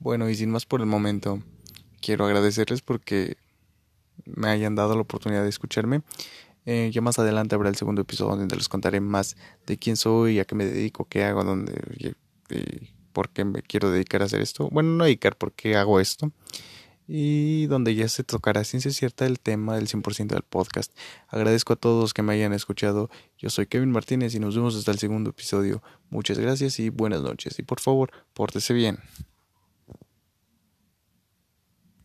Bueno, y sin más por el momento, quiero agradecerles porque me hayan dado la oportunidad de escucharme. Eh, ya más adelante habrá el segundo episodio donde les contaré más de quién soy, a qué me dedico, qué hago, dónde, y, por qué me quiero dedicar a hacer esto. Bueno, no dedicar, por qué hago esto y donde ya se tocará ciencia cierta el tema del 100% del podcast. Agradezco a todos que me hayan escuchado. Yo soy Kevin Martínez y nos vemos hasta el segundo episodio. Muchas gracias y buenas noches. Y por favor, pórtese bien.